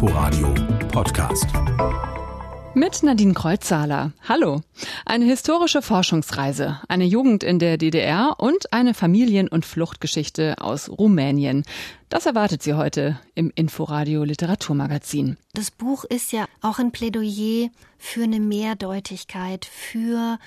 Inforadio Podcast. Mit Nadine Kreuzzahler. Hallo. Eine historische Forschungsreise, eine Jugend in der DDR und eine Familien- und Fluchtgeschichte aus Rumänien. Das erwartet Sie heute im Inforadio Literaturmagazin. Das Buch ist ja auch ein Plädoyer für eine Mehrdeutigkeit, für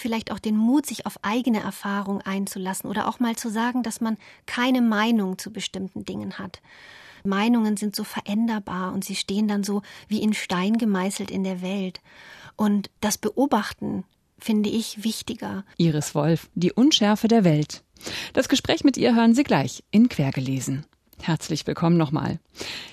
vielleicht auch den Mut, sich auf eigene Erfahrung einzulassen oder auch mal zu sagen, dass man keine Meinung zu bestimmten Dingen hat. Meinungen sind so veränderbar und sie stehen dann so wie in Stein gemeißelt in der Welt. Und das Beobachten finde ich wichtiger. Iris Wolf, die Unschärfe der Welt. Das Gespräch mit ihr hören Sie gleich in Quergelesen. Herzlich willkommen nochmal.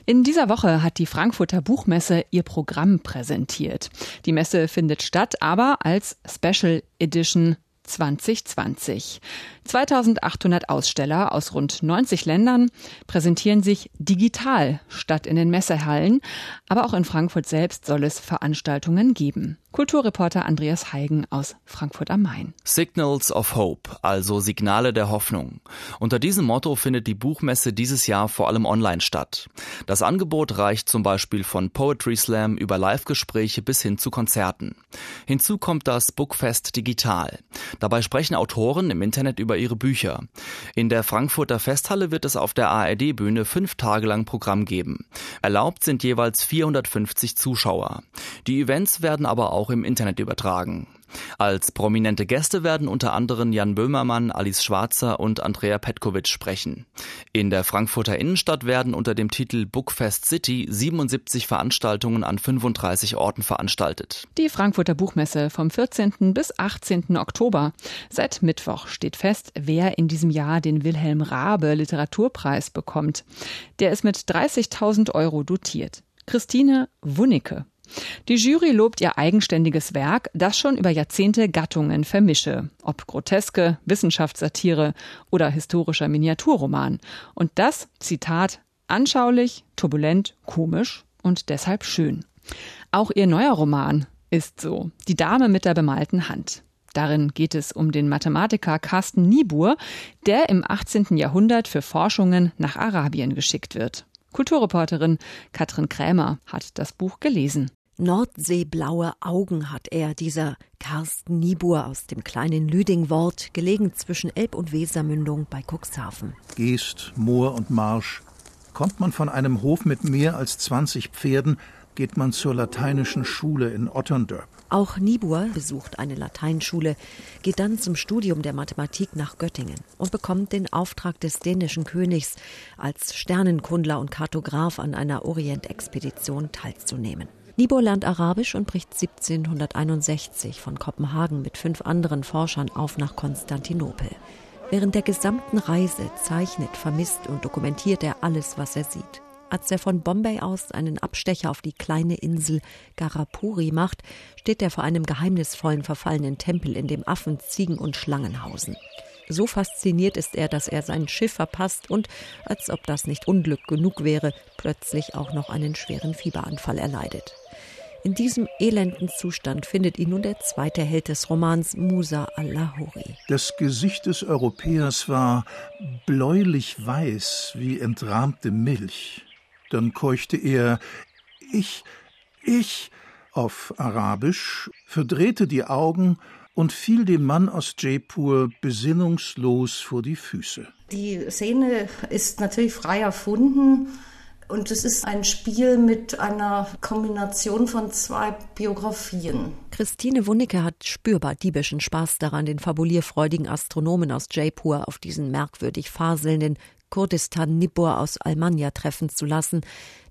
In dieser Woche hat die Frankfurter Buchmesse ihr Programm präsentiert. Die Messe findet statt, aber als Special Edition 2020. 2800 Aussteller aus rund 90 Ländern präsentieren sich digital statt in den Messehallen, aber auch in Frankfurt selbst soll es Veranstaltungen geben. Kulturreporter Andreas Heigen aus Frankfurt am Main. Signals of Hope, also Signale der Hoffnung. Unter diesem Motto findet die Buchmesse dieses Jahr vor allem online statt. Das Angebot reicht zum Beispiel von Poetry Slam über Live-Gespräche bis hin zu Konzerten. Hinzu kommt das Bookfest Digital. Dabei sprechen Autoren im Internet über ihre Bücher. In der Frankfurter Festhalle wird es auf der ARD-Bühne fünf Tage lang Programm geben. Erlaubt sind jeweils 450 Zuschauer. Die Events werden aber auch im Internet übertragen. Als prominente Gäste werden unter anderem Jan Böhmermann, Alice Schwarzer und Andrea Petkovic sprechen. In der Frankfurter Innenstadt werden unter dem Titel Bookfest City 77 Veranstaltungen an 35 Orten veranstaltet. Die Frankfurter Buchmesse vom 14. bis 18. Oktober. Seit Mittwoch steht fest, wer in diesem Jahr den Wilhelm Raabe Literaturpreis bekommt. Der ist mit 30.000 Euro dotiert. Christine Wunicke. Die Jury lobt ihr eigenständiges Werk, das schon über Jahrzehnte Gattungen vermische, ob groteske, Wissenschaftssatire oder historischer Miniaturroman. Und das, Zitat, anschaulich, turbulent, komisch und deshalb schön. Auch ihr neuer Roman ist so, Die Dame mit der bemalten Hand. Darin geht es um den Mathematiker Carsten Niebuhr, der im 18. Jahrhundert für Forschungen nach Arabien geschickt wird. Kulturreporterin Katrin Krämer hat das Buch gelesen. Nordseeblaue Augen hat er, dieser Carsten Niebuhr aus dem kleinen Lüdingwort, gelegen zwischen Elb- und Wesermündung bei Cuxhaven. Geest, Moor und Marsch. Kommt man von einem Hof mit mehr als 20 Pferden, geht man zur lateinischen Schule in Otterndorp. Auch Niebuhr besucht eine Lateinschule, geht dann zum Studium der Mathematik nach Göttingen und bekommt den Auftrag des dänischen Königs, als Sternenkundler und Kartograf an einer Orientexpedition teilzunehmen. Niebuhr lernt Arabisch und bricht 1761 von Kopenhagen mit fünf anderen Forschern auf nach Konstantinopel. Während der gesamten Reise zeichnet, vermisst und dokumentiert er alles, was er sieht. Als er von Bombay aus einen Abstecher auf die kleine Insel Garapuri macht, steht er vor einem geheimnisvollen verfallenen Tempel, in dem Affen, Ziegen und Schlangen hausen. So fasziniert ist er, dass er sein Schiff verpasst und, als ob das nicht Unglück genug wäre, plötzlich auch noch einen schweren Fieberanfall erleidet. In diesem elenden Zustand findet ihn nun der zweite Held des Romans, Musa al-Lahori. Das Gesicht des Europäers war bläulich weiß wie entrahmte Milch. Dann keuchte er Ich, ich auf Arabisch, verdrehte die Augen und fiel dem Mann aus Jaipur besinnungslos vor die Füße. Die Szene ist natürlich frei erfunden. Und es ist ein Spiel mit einer Kombination von zwei Biografien. Christine Wunicke hat spürbar diebischen Spaß daran, den fabulierfreudigen Astronomen aus Jaipur auf diesen merkwürdig faselnden Kurdistan Nibbur aus Almania treffen zu lassen,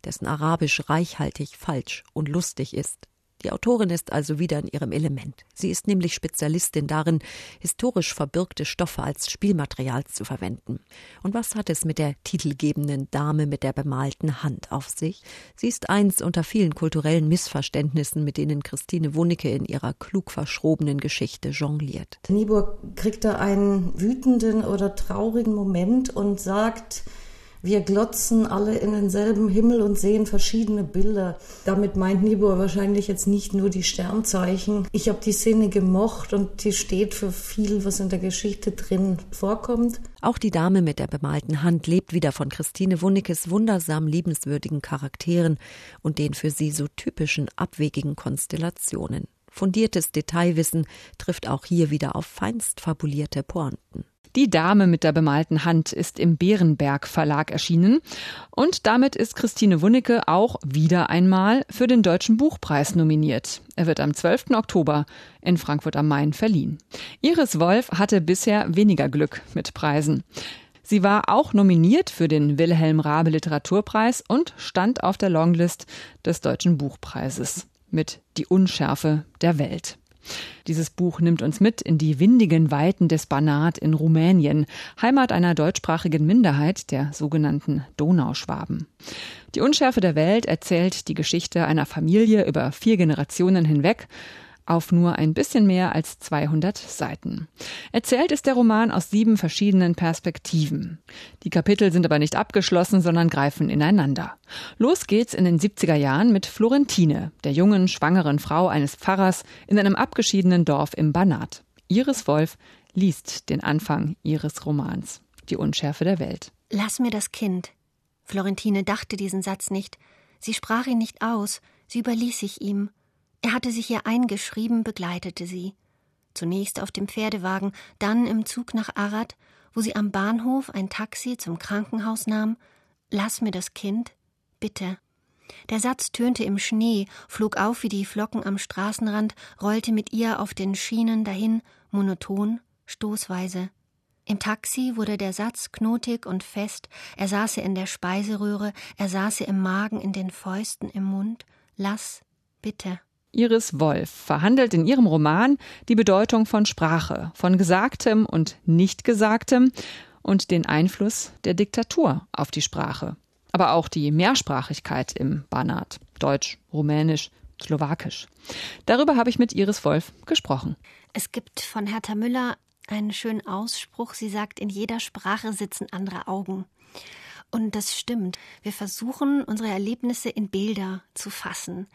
dessen Arabisch reichhaltig, falsch und lustig ist. Die Autorin ist also wieder in ihrem Element. Sie ist nämlich Spezialistin darin, historisch verbürgte Stoffe als Spielmaterial zu verwenden. Und was hat es mit der titelgebenden Dame mit der bemalten Hand auf sich? Sie ist eins unter vielen kulturellen Missverständnissen, mit denen Christine Wunicke in ihrer klug verschrobenen Geschichte jongliert. Niebuhr kriegt da einen wütenden oder traurigen Moment und sagt, Wir glotzen alle in denselben Himmel und sehen verschiedene Bilder. Damit meint Niebuhr wahrscheinlich jetzt nicht nur die Sternzeichen. Ich habe die Szene gemocht und die steht für viel, was in der Geschichte drin vorkommt. Auch die Dame mit der bemalten Hand lebt wieder von Christine Wunnekes wundersam liebenswürdigen Charakteren und den für sie so typischen abwegigen Konstellationen. Fundiertes Detailwissen trifft auch hier wieder auf feinst fabulierte Pointen. Die Dame mit der bemalten Hand ist im Bärenberg Verlag erschienen und damit ist Christine Wunnecke auch wieder einmal für den Deutschen Buchpreis nominiert. Er wird am 12. Oktober in Frankfurt am Main verliehen. Iris Wolf hatte bisher weniger Glück mit Preisen. Sie war auch nominiert für den Wilhelm Rabe Literaturpreis und stand auf der Longlist des Deutschen Buchpreises mit Die Unschärfe der Welt. Dieses Buch nimmt uns mit in die windigen Weiten des Banat in Rumänien, Heimat einer deutschsprachigen Minderheit, der sogenannten Donauschwaben. Die Unschärfe der Welt erzählt die Geschichte einer Familie über vier Generationen hinweg auf nur ein bisschen mehr als 200 Seiten. Erzählt ist der Roman aus sieben verschiedenen Perspektiven. Die Kapitel sind aber nicht abgeschlossen, sondern greifen ineinander. Los geht's in den 70er Jahren mit Florentine, der jungen, schwangeren Frau eines Pfarrers in einem abgeschiedenen Dorf im Banat. Iris Wolf liest den Anfang ihres Romans, Die Unschärfe der Welt. Lass mir das Kind. Florentine dachte diesen Satz nicht. Sie sprach ihn nicht aus, sie überließ sich ihm. Er hatte sich ihr eingeschrieben, begleitete sie. Zunächst auf dem Pferdewagen, dann im Zug nach Arad, wo sie am Bahnhof ein Taxi zum Krankenhaus nahm. Lass mir das Kind, bitte. Der Satz tönte im Schnee, flog auf wie die Flocken am Straßenrand, rollte mit ihr auf den Schienen dahin, monoton, stoßweise. Im Taxi wurde der Satz knotig und fest, er saße in der Speiseröhre, er saße im Magen, in den Fäusten, im Mund. Lass, bitte. Iris Wolf verhandelt in ihrem Roman die Bedeutung von Sprache, von Gesagtem und Nichtgesagtem und den Einfluss der Diktatur auf die Sprache. Aber auch die Mehrsprachigkeit im Banat. Deutsch, Rumänisch, Slowakisch. Darüber habe ich mit Iris Wolf gesprochen. Es gibt von Hertha Müller einen schönen Ausspruch. Sie sagt, in jeder Sprache sitzen andere Augen. Und das stimmt. Wir versuchen, unsere Erlebnisse in Bilder zu fassen.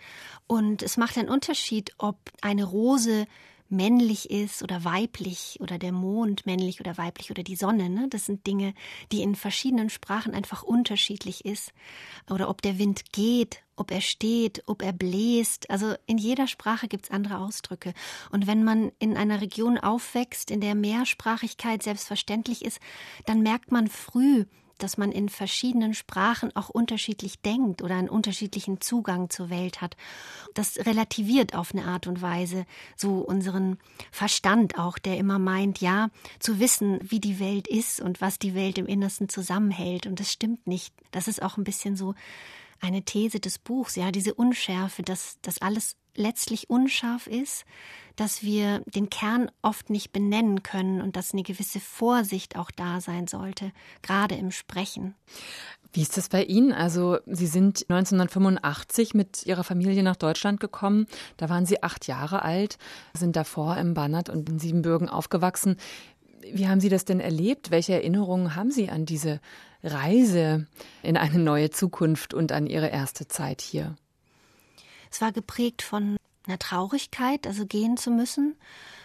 Und es macht einen Unterschied, ob eine Rose männlich ist oder weiblich oder der Mond männlich oder weiblich oder die Sonne. Ne? Das sind Dinge, die in verschiedenen Sprachen einfach unterschiedlich ist. Oder ob der Wind geht, ob er steht, ob er bläst. Also in jeder Sprache gibt es andere Ausdrücke. Und wenn man in einer Region aufwächst, in der Mehrsprachigkeit selbstverständlich ist, dann merkt man früh, dass man in verschiedenen Sprachen auch unterschiedlich denkt oder einen unterschiedlichen Zugang zur Welt hat. Das relativiert auf eine Art und Weise so unseren Verstand auch, der immer meint, ja, zu wissen, wie die Welt ist und was die Welt im Innersten zusammenhält. Und das stimmt nicht. Das ist auch ein bisschen so eine These des Buchs, ja, diese Unschärfe, dass das alles letztlich unscharf ist, dass wir den Kern oft nicht benennen können und dass eine gewisse Vorsicht auch da sein sollte, gerade im Sprechen. Wie ist das bei Ihnen? Also Sie sind 1985 mit Ihrer Familie nach Deutschland gekommen. Da waren Sie acht Jahre alt, sind davor im Banat und in Siebenbürgen aufgewachsen. Wie haben Sie das denn erlebt? Welche Erinnerungen haben Sie an diese Reise in eine neue Zukunft und an Ihre erste Zeit hier? Es war geprägt von einer Traurigkeit, also gehen zu müssen,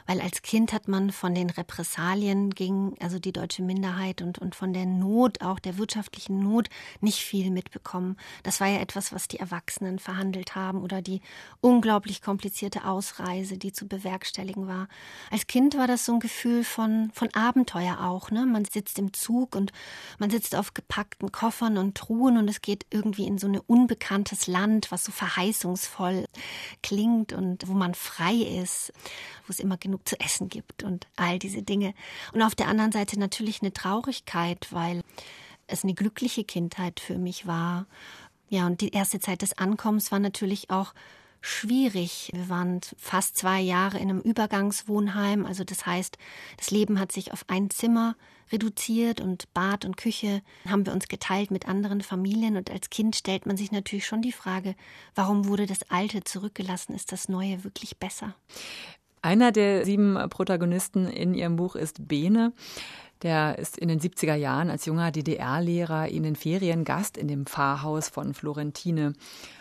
weil als Kind hat man von den Repressalien gegen also die deutsche Minderheit und, und von der Not, auch der wirtschaftlichen Not, nicht viel mitbekommen. Das war ja etwas, was die Erwachsenen verhandelt haben oder die unglaublich komplizierte Ausreise, die zu bewerkstelligen war. Als Kind war das so ein Gefühl von, von Abenteuer auch. Ne? Man sitzt im Zug und man sitzt auf gepackten Koffern und Truhen und es geht irgendwie in so ein unbekanntes Land, was so verheißungsvoll klingt und wo man frei ist, wo es immer genug zu essen gibt und all diese Dinge. Und auf der anderen Seite natürlich eine Traurigkeit, weil es eine glückliche Kindheit für mich war. Ja, und die erste Zeit des Ankommens war natürlich auch schwierig. Wir waren fast zwei Jahre in einem Übergangswohnheim. Also das heißt, das Leben hat sich auf ein Zimmer reduziert und Bad und Küche haben wir uns geteilt mit anderen Familien. Und als Kind stellt man sich natürlich schon die Frage, warum wurde das Alte zurückgelassen? Ist das Neue wirklich besser? Einer der sieben Protagonisten in Ihrem Buch ist Bene. Der ist in den 70er Jahren als junger DDR-Lehrer in den Ferien Gast in dem Pfarrhaus von Florentine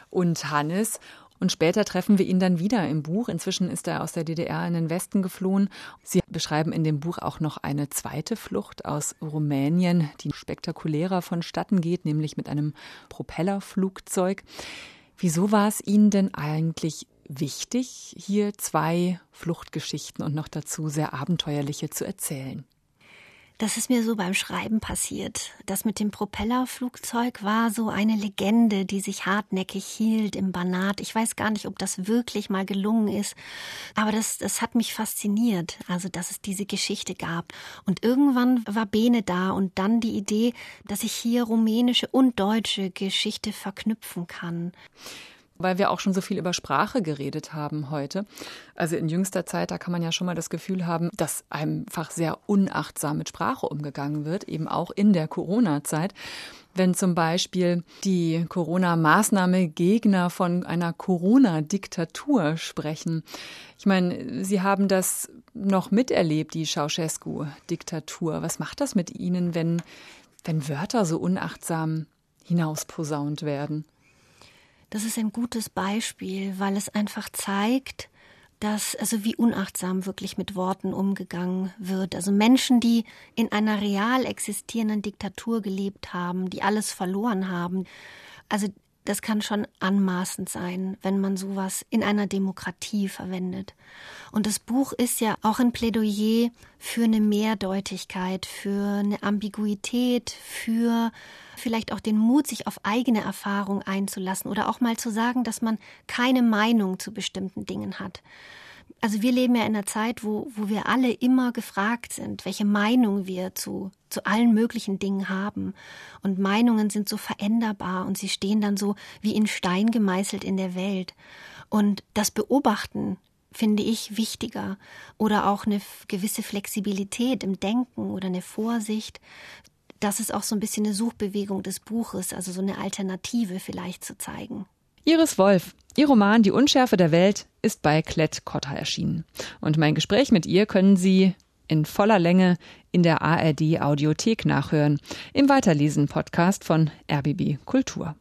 und Hannes. Und später treffen wir ihn dann wieder im Buch. Inzwischen ist er aus der DDR in den Westen geflohen. Sie beschreiben in dem Buch auch noch eine zweite Flucht aus Rumänien, die spektakulärer vonstatten geht, nämlich mit einem Propellerflugzeug. Wieso war es Ihnen denn eigentlich wichtig, hier zwei Fluchtgeschichten und noch dazu sehr abenteuerliche zu erzählen? Das ist mir so beim Schreiben passiert. Das mit dem Propellerflugzeug war so eine Legende, die sich hartnäckig hielt im Banat. Ich weiß gar nicht, ob das wirklich mal gelungen ist, aber das, das hat mich fasziniert, also dass es diese Geschichte gab. Und irgendwann war Bene da und dann die Idee, dass ich hier rumänische und deutsche Geschichte verknüpfen kann weil wir auch schon so viel über Sprache geredet haben heute. Also in jüngster Zeit, da kann man ja schon mal das Gefühl haben, dass einfach sehr unachtsam mit Sprache umgegangen wird, eben auch in der Corona-Zeit. Wenn zum Beispiel die Corona-Maßnahme-Gegner von einer Corona-Diktatur sprechen. Ich meine, Sie haben das noch miterlebt, die Ceausescu-Diktatur. Was macht das mit Ihnen, wenn, wenn Wörter so unachtsam hinausposaunt werden? Das ist ein gutes Beispiel, weil es einfach zeigt, dass, also wie unachtsam wirklich mit Worten umgegangen wird. Also Menschen, die in einer real existierenden Diktatur gelebt haben, die alles verloren haben. Also das kann schon anmaßend sein, wenn man sowas in einer Demokratie verwendet. Und das Buch ist ja auch ein Plädoyer für eine Mehrdeutigkeit, für eine Ambiguität, für vielleicht auch den Mut, sich auf eigene Erfahrung einzulassen oder auch mal zu sagen, dass man keine Meinung zu bestimmten Dingen hat. Also wir leben ja in einer Zeit, wo, wo wir alle immer gefragt sind, welche Meinung wir zu, zu allen möglichen Dingen haben. Und Meinungen sind so veränderbar und sie stehen dann so wie in Stein gemeißelt in der Welt. Und das Beobachten finde ich wichtiger oder auch eine gewisse Flexibilität im Denken oder eine Vorsicht. Das ist auch so ein bisschen eine Suchbewegung des Buches, also so eine Alternative vielleicht zu zeigen. Iris Wolf, Ihr Roman Die Unschärfe der Welt ist bei Klett Cotta erschienen. Und mein Gespräch mit ihr können Sie in voller Länge in der ARD Audiothek nachhören, im Weiterlesen-Podcast von RBB Kultur.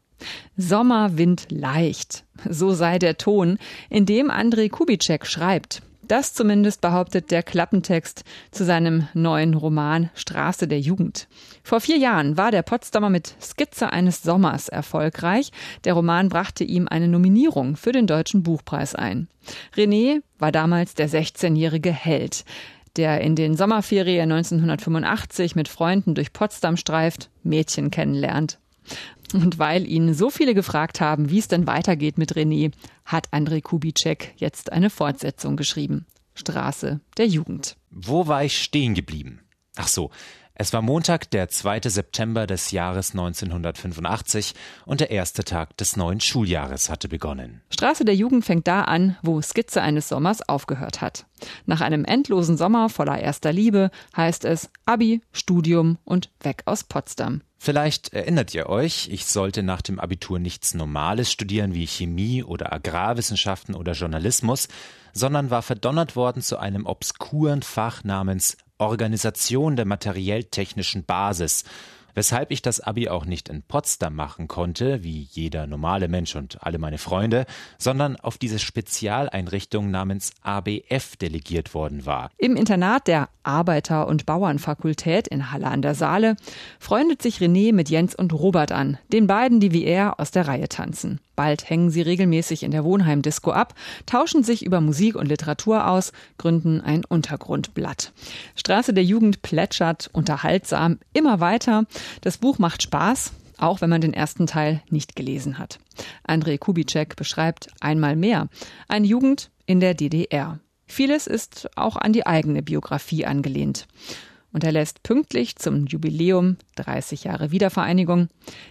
Sommerwind leicht, so sei der Ton, in dem Andrei Kubitschek schreibt. Das zumindest behauptet der Klappentext zu seinem neuen Roman Straße der Jugend. Vor vier Jahren war der Potsdamer mit Skizze eines Sommers erfolgreich. Der Roman brachte ihm eine Nominierung für den Deutschen Buchpreis ein. René war damals der 16-jährige Held, der in den Sommerferien 1985 mit Freunden durch Potsdam streift, Mädchen kennenlernt. Und weil ihn so viele gefragt haben, wie es denn weitergeht mit René, hat André Kubitschek jetzt eine Fortsetzung geschrieben. Straße der Jugend. Wo war ich stehen geblieben? Ach so, es war Montag, der 2. September des Jahres 1985 und der erste Tag des neuen Schuljahres hatte begonnen. Straße der Jugend fängt da an, wo Skizze eines Sommers aufgehört hat. Nach einem endlosen Sommer voller erster Liebe heißt es Abi, Studium und weg aus Potsdam. Vielleicht erinnert ihr euch, ich sollte nach dem Abitur nichts Normales studieren wie Chemie oder Agrarwissenschaften oder Journalismus, sondern war verdonnert worden zu einem obskuren Fach namens Organisation der materiell-technischen Basis weshalb ich das Abi auch nicht in Potsdam machen konnte, wie jeder normale Mensch und alle meine Freunde, sondern auf diese Spezialeinrichtung namens ABF delegiert worden war. Im Internat der Arbeiter- und Bauernfakultät in Halle an der Saale freundet sich René mit Jens und Robert an, den beiden, die wie er aus der Reihe tanzen. Bald hängen sie regelmäßig in der Wohnheimdisco ab, tauschen sich über Musik und Literatur aus, gründen ein Untergrundblatt. Straße der Jugend plätschert unterhaltsam immer weiter. Das Buch macht Spaß, auch wenn man den ersten Teil nicht gelesen hat. André Kubitschek beschreibt einmal mehr eine Jugend in der DDR. Vieles ist auch an die eigene Biografie angelehnt. Und er lässt pünktlich zum Jubiläum 30 Jahre Wiedervereinigung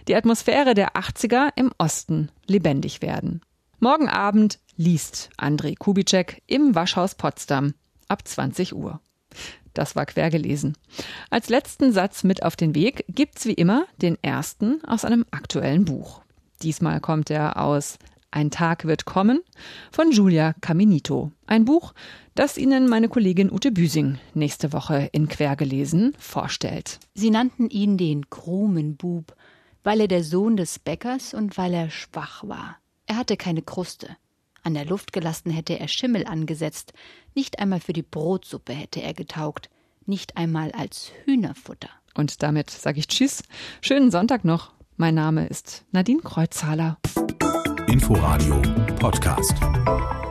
die Atmosphäre der 80er im Osten lebendig werden. Morgen Abend liest André Kubitschek im Waschhaus Potsdam ab 20 Uhr. Das war quer gelesen. Als letzten Satz mit auf den Weg gibt's wie immer den ersten aus einem aktuellen Buch. Diesmal kommt er aus Ein Tag wird kommen von Julia Caminito. Ein Buch, das Ihnen meine Kollegin Ute Büsing nächste Woche in Quergelesen vorstellt. Sie nannten ihn den Krumenbub, weil er der Sohn des Bäckers und weil er schwach war. Er hatte keine Kruste. An der Luft gelassen hätte er Schimmel angesetzt. Nicht einmal für die Brotsuppe hätte er getaugt. Nicht einmal als Hühnerfutter. Und damit sage ich Tschüss. Schönen Sonntag noch. Mein Name ist Nadine Kreuzhaler. Inforadio Podcast.